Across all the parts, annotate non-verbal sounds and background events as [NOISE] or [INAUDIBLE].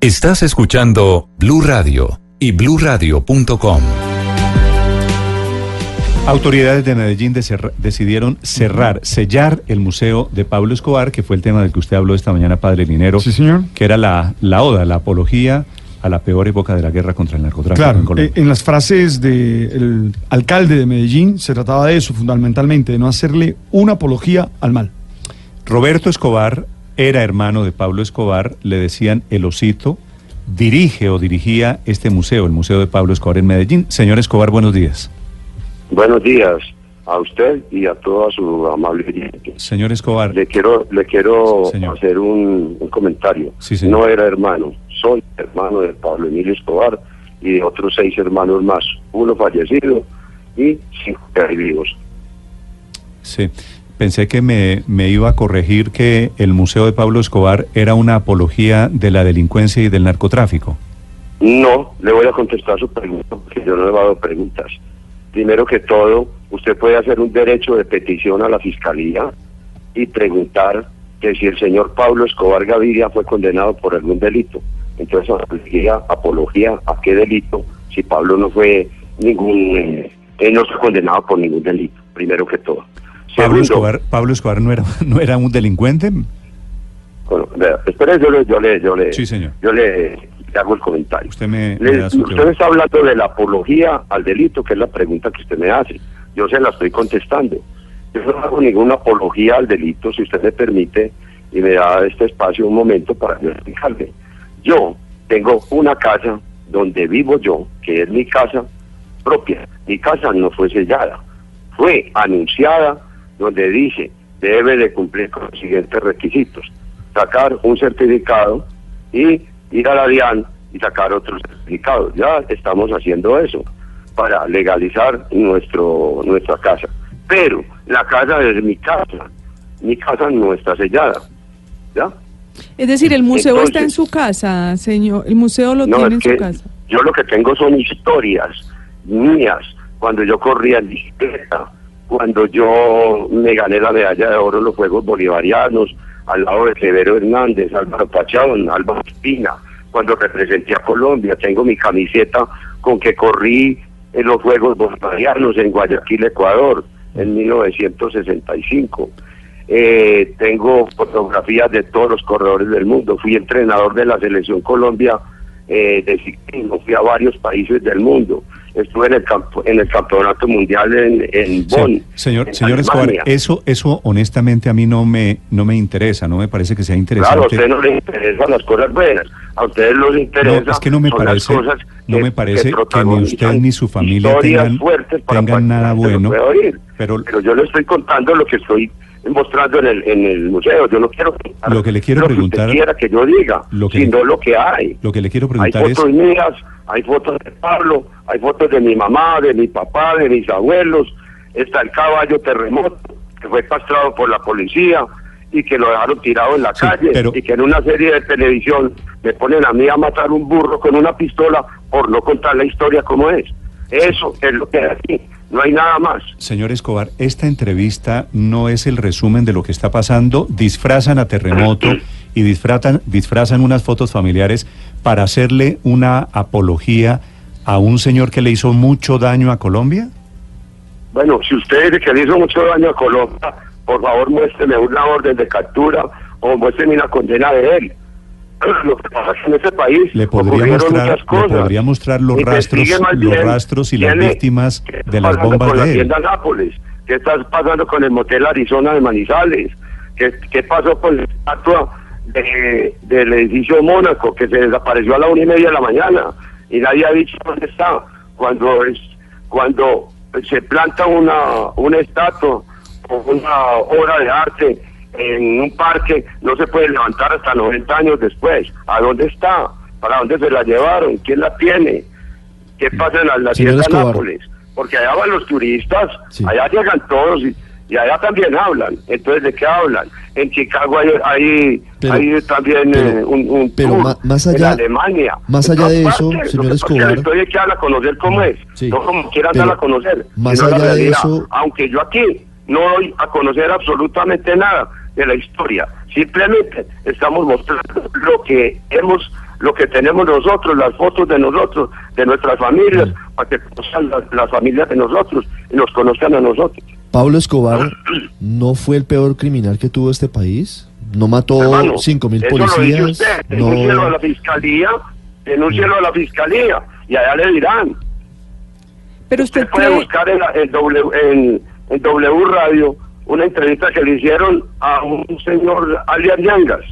Estás escuchando Blue Radio y bluradio.com. Autoridades de Medellín decidieron cerrar, sellar el museo de Pablo Escobar, que fue el tema del que usted habló esta mañana, Padre Linero. Sí, señor. Que era la, la oda, la apología a la peor época de la guerra contra el narcotráfico Claro, en Colombia. eh, en las frases del alcalde de Medellín se trataba de eso, fundamentalmente, de no hacerle una apología al mal. Roberto Escobar era hermano de Pablo Escobar, le decían el osito, dirige o dirigía este museo, el Museo de Pablo Escobar en Medellín. Señor Escobar, buenos días. Buenos días a usted y a toda su amable oyente. Señor Escobar, Le quiero, le quiero señor. hacer un, un comentario. Sí, no era hermano, soy hermano de Pablo Emilio Escobar y de otros seis hermanos más, uno fallecido y cinco que vivos. sí, pensé que me, me iba a corregir que el Museo de Pablo Escobar era una apología de la delincuencia y del narcotráfico. No, le voy a contestar su pregunta porque yo no le he dado preguntas. Primero que todo, usted puede hacer un derecho de petición a la fiscalía y preguntar que si el señor Pablo Escobar Gaviria fue condenado por algún delito. Entonces, apología, apología a qué delito si Pablo no fue ningún, eh, él no fue condenado por ningún delito, primero que todo. Pablo Escobar, Pablo Escobar no era, [LAUGHS] no era un delincuente. bueno, espere, yo le, yo le, yo le, Sí, señor. yo le, le hago el comentario. Usted me, me Le- usted teoría. está hablando de la apología al delito, que es la pregunta que usted me hace. Yo se la estoy contestando. Yo no hago ninguna apología al delito, si usted me permite, y me da este espacio un momento para yo explicarle. Yo tengo una casa donde vivo yo, que es mi casa propia. Mi casa no fue sellada, fue anunciada donde dice debe de cumplir con los siguientes requisitos. Sacar un certificado y ir a la DIAN y sacar otro certificado. Ya estamos haciendo eso para legalizar nuestro nuestra casa. Pero la casa es mi casa. Mi casa no está sellada. ¿Ya? Es decir, el museo Entonces- está en su casa, señor. El museo lo No, tiene en su casa. yo lo que tengo son historias mías, cuando yo corría en bicicleta, cuando yo me gané la medalla de oro en los Juegos Bolivarianos, al lado de Severo Hernández, Álvaro Pachón, Álvaro Espina, cuando representé a Colombia, tengo mi camiseta con que corrí en los Juegos Bolivarianos en Guayaquil, Ecuador, en 1965. Eh, tengo fotografías de todos los corredores del mundo. Fui entrenador de la selección Colombia eh, de ciclismo. Fui a varios países del mundo. Estuve en el campo, en el campeonato mundial en, en Sí, Bonn. señor, en señor Escobar, eso, eso honestamente a mí no me, no me interesa, no me parece que sea Claro, a interesante. usted no le interesan las cosas buenas. A ustedes les interesa. No, es que no me parece, cosas no me parece que, ni usted ni su familia tengan, tengan nada bueno. Pero Pero yo le estoy contando lo que estoy mostrando en el, en el museo. Yo no quiero Lo que le quiero lo que preguntar- usted quiera que yo diga, Lo que- sino lo que hay. lo que le quiero Hay preguntar es, fotos mías, hay fotos de Pablo, hay fotos de mi mamá, de mi papá, de mis abuelos. Está el caballo terremoto, que fue castrado por la policía y que lo dejaron tirado en la Sí, calle. pero- Y que en una serie de televisión me ponen a mí a matar un burro con una pistola por no contar la historia como es. Eso es lo que hay aquí. No hay nada más. señor Escobar, esta entrevista no es el resumen de lo que está pasando, disfrazan a Terremoto [CLEARS THROAT] y disfrazan, disfrazan unas fotos familiares para hacerle una apología a un señor que le hizo mucho daño a Colombia. Bueno, si usted dice que le hizo mucho daño a Colombia, por favor muéstreme una orden de captura o muéstreme una condena de él. [CLEARS THROAT] Lo que pasa en ese país Le podría mostrar, muchas le cosas. podría mostrar los rastros, los bien rastros y las víctimas qué está de las pasando bombas con la de él. tienda Nápoles, qué está pasando con el motel Arizona de Manizales, qué, qué pasó con la estatua de- del edificio Mónaco que se desapareció a la una y media de la mañana y nadie ha dicho dónde está. Cuando es cuando se planta una una estatua o una obra de arte en un parque no se puede levantar hasta 90 años después. ¿A dónde está? ¿Para dónde se la llevaron? ¿Quién la tiene? ¿Qué pasa en la, tienda Escobar. Nápoles? Porque allá van los turistas, Sí. allá llegan todos y, y allá también hablan. Entonces, ¿de qué hablan? En Chicago hay, hay, Pero- hay también pero- eh, un, un pero tour. más en allá- Alemania. más allá de eso, partes. señor es Escobar- la historia hay que a conocer cómo es, Sí. no como quieran darla a conocer. más allá de realidad. eso- Aunque yo aquí no doy a conocer absolutamente nada de la historia. Simplemente estamos mostrando lo que hemos lo que tenemos nosotros, las fotos de nosotros, de nuestras familias, para que conozcan las, las familias de nosotros y nos conozcan a nosotros. Pablo Escobar [CLEARS THROAT] no fue el peor criminal que tuvo este país. No mató Hermano, cinco mil eso lo dice policías. usted, denúncielo a No, la fiscalía, denúncielo a la fiscalía y allá le dirán. Pero usted Usted puede cree, buscar en, la- en w, en, en W Radio una entrevista que le hicieron a un señor alias Yangas.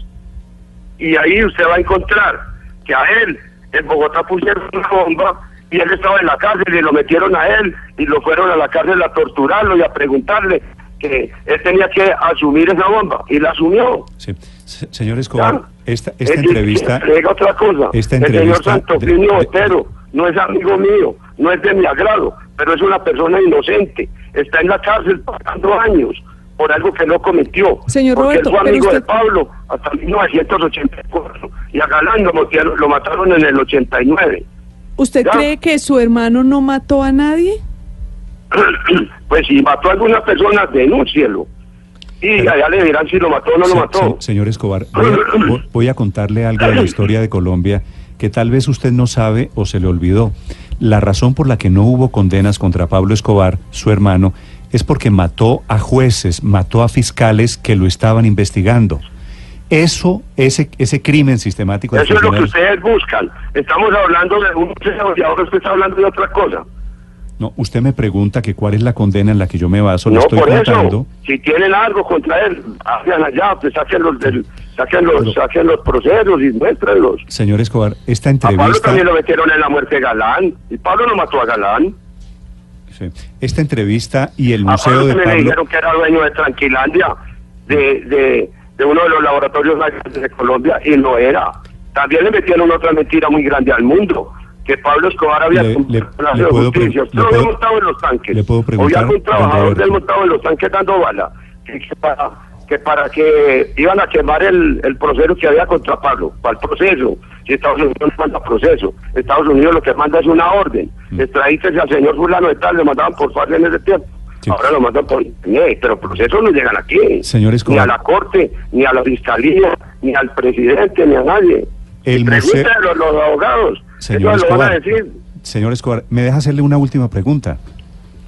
Y ahí usted va a encontrar que a él en Bogotá pusieron una bomba y él estaba en la cárcel y lo metieron a él y lo fueron a la cárcel a torturarlo y a preguntarle que él tenía que asumir esa bomba y la asumió. Sí. Se- Señor Escobar, Claro. esta, Es esta entrevista... le otra cosa. esta el señor Santofimio de- de- Otero no es amigo mío, no es de mi agrado, pero es una persona inocente. Está en la cárcel pagando años por algo que no cometió. Señor porque Roberto, él fue amigo de usted- Pablo hasta 1984 y a Galán lo mataron, lo mataron en el 89. ¿usted Ya. cree que su hermano no mató a nadie? [CLEARS THROAT] pues si mató a alguna persona, denúncielo. Y Pero- allá le dirán si lo mató o no Se- lo mató. se- señor Escobar, voy a, vo- [CLEARS THROAT] voy a contarle algo de la historia de Colombia que tal vez usted no sabe o se le olvidó. La razón por la que no hubo condenas contra Pablo Escobar, su hermano, es porque mató a jueces, mató a fiscales que lo estaban investigando. Eso, ese, ese crimen sistemático de Eso es lo que ustedes buscan. Estamos hablando de un y ahora usted está hablando de otra cosa. No, usted me pregunta que cuál es la condena en la que yo me baso, le no, estoy por contando. eso. Si tienen algo contra él, hagan allá, pues saquen los, del, saquen los, saquen los procesos y muéstrenlos. Señor Escobar, esta A Pablo entrevista... también lo metieron en la muerte de Galán. Y Pablo no mató a Galán. sí, esta entrevista y el Museo Pablo de también le Pablo... dijeron que era dueño de Tranquilandia, de, de, de uno de los laboratorios de Colombia, y no era. También le metieron otra mentira muy grande al mundo, que Pablo Escobar había Le- le- le puedo Justicia. le puedo- había montado en los tanques. le puedo preguntar, algún don trabajador del montado en los tanques dando bala, que, que para, que para que iban a quemar el, el proceso que había contra Pablo, para el proceso. Si Estados Unidos no manda proceso, Estados Unidos lo que manda es una orden. Mm. Extradítese al señor fulano de tal, le mandaban por fase en ese tiempo. Sí. Ahora lo mandan por internet, pero procesos no llegan aquí. Señor Ni Escobar. a la corte, ni a la fiscalía, ni al presidente, ni a nadie. El museo- a los, los abogados. Señor Ellos lo van a Escobar, decir. señor Escobar, me deja hacerle una última pregunta.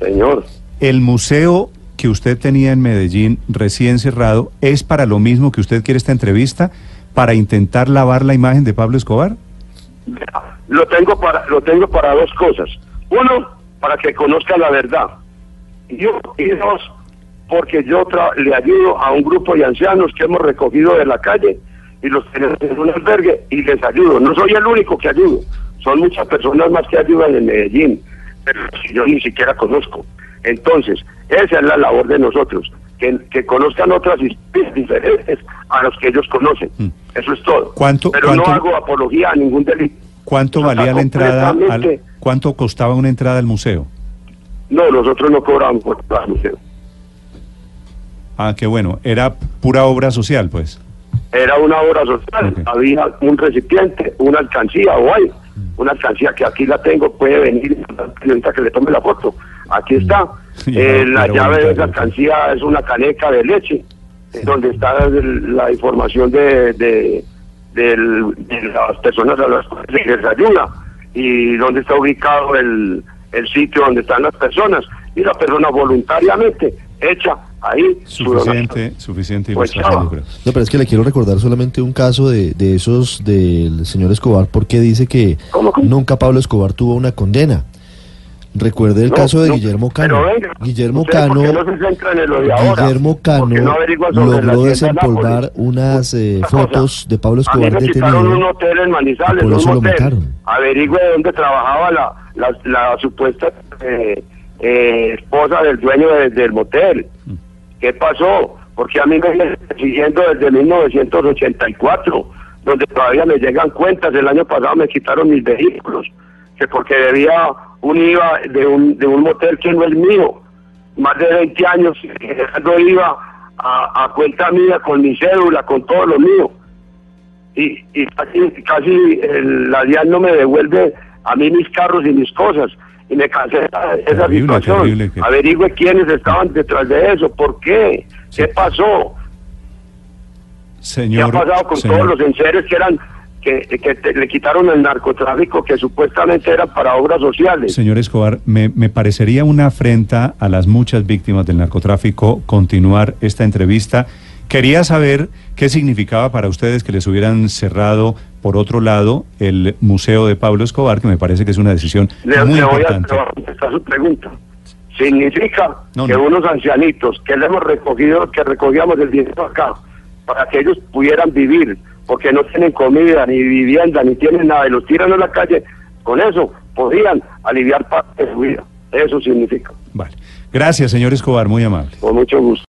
Señor. ¿El museo que usted tenía en Medellín recién cerrado es para lo mismo que usted quiere esta entrevista? ¿Para intentar lavar la imagen de Pablo Escobar? lo tengo para lo tengo para dos cosas uno para que conozca la verdad y, dos porque yo tra- le ayudo a un grupo de ancianos que hemos recogido de la calle y los tenemos en un albergue y les ayudo no soy el único que ayudo son muchas personas más que ayudan en Medellín pero yo ni siquiera conozco entonces esa es la labor de nosotros que, que conozcan otras historias [LAUGHS] diferentes a los que ellos conocen Mm. eso es todo ¿Cuánto- pero cuánto- no hago apología a ningún delito ¿Cuánto valía la entrada? Al, ¿Cuánto costaba una entrada al museo? No, nosotros no cobramos por el museo. Ah, qué bueno. Era pura obra social, pues. Era una obra social. Había un recipiente, una alcancía, o hay una alcancía que aquí la tengo, puede venir ahorita que le tome la foto. Aquí está. Ya, Eh, la llave de alcancía es una caneca de leche, donde está el- la información de, de, las personas a las cuales se les ayuda y donde está ubicado el, el sitio donde están las personas. Y la persona voluntariamente echa ahí su. Suficiente, suficiente Pues, ilustración. No, pero es que le quiero recordar solamente un caso de, de esos del señor Escobar, porque dice que ¿Cómo, cómo? nunca Pablo Escobar tuvo una condena. Recuerde el No, caso de no, Guillermo Cano. venga, Guillermo ¿usted por Cano, no? Guillermo Cano ¿Por qué no averigua sobre la logró desempolvar unas eh, fotos de Pablo A Escobar mí me quitaron un detenido. hotel en Manizales, por un eso lo motel. mataron. Averigüe dónde trabajaba la, la, la supuesta eh, eh, esposa del dueño de- del motel. ¿Qué pasó? Porque a mí me vienen siguiendo desde 1984, donde todavía me llegan cuentas. El año pasado me quitaron mis vehículos, que porque debía un IVA de un, de un motel que no es mío. Más de 20 años generando IVA a, a cuenta mía, con mi cédula, con todo lo mío. Y, y casi, casi el- la DIAN no me devuelve a mí mis carros y mis cosas. Y me cancela esa Terrible, situación. terrible que- Averigüe quiénes estaban detrás de eso, por qué, qué pasó. ¿Qué ha Señor, pasado con señor, todos los enseres que eran que que, que te- le quitaron el narcotráfico que supuestamente era para obras sociales. Señor Escobar, me, me parecería una afrenta a las muchas víctimas del narcotráfico continuar esta entrevista. Quería saber qué significaba para ustedes que les hubieran cerrado, por otro lado, el Museo de Pablo Escobar, que me parece que es una decisión Le, muy le voy a, importante. le voy a contestar su pregunta. Significa No, que no. unos ancianitos que le hemos recogido, que recogíamos el dinero acá, para que ellos pudieran vivir, porque no tienen comida, ni vivienda, ni tienen nada, y los tiran a la calle, con eso podrían aliviar parte de su vida. Eso significa. Vale. Gracias, señor Escobar, muy amable. Con mucho gusto.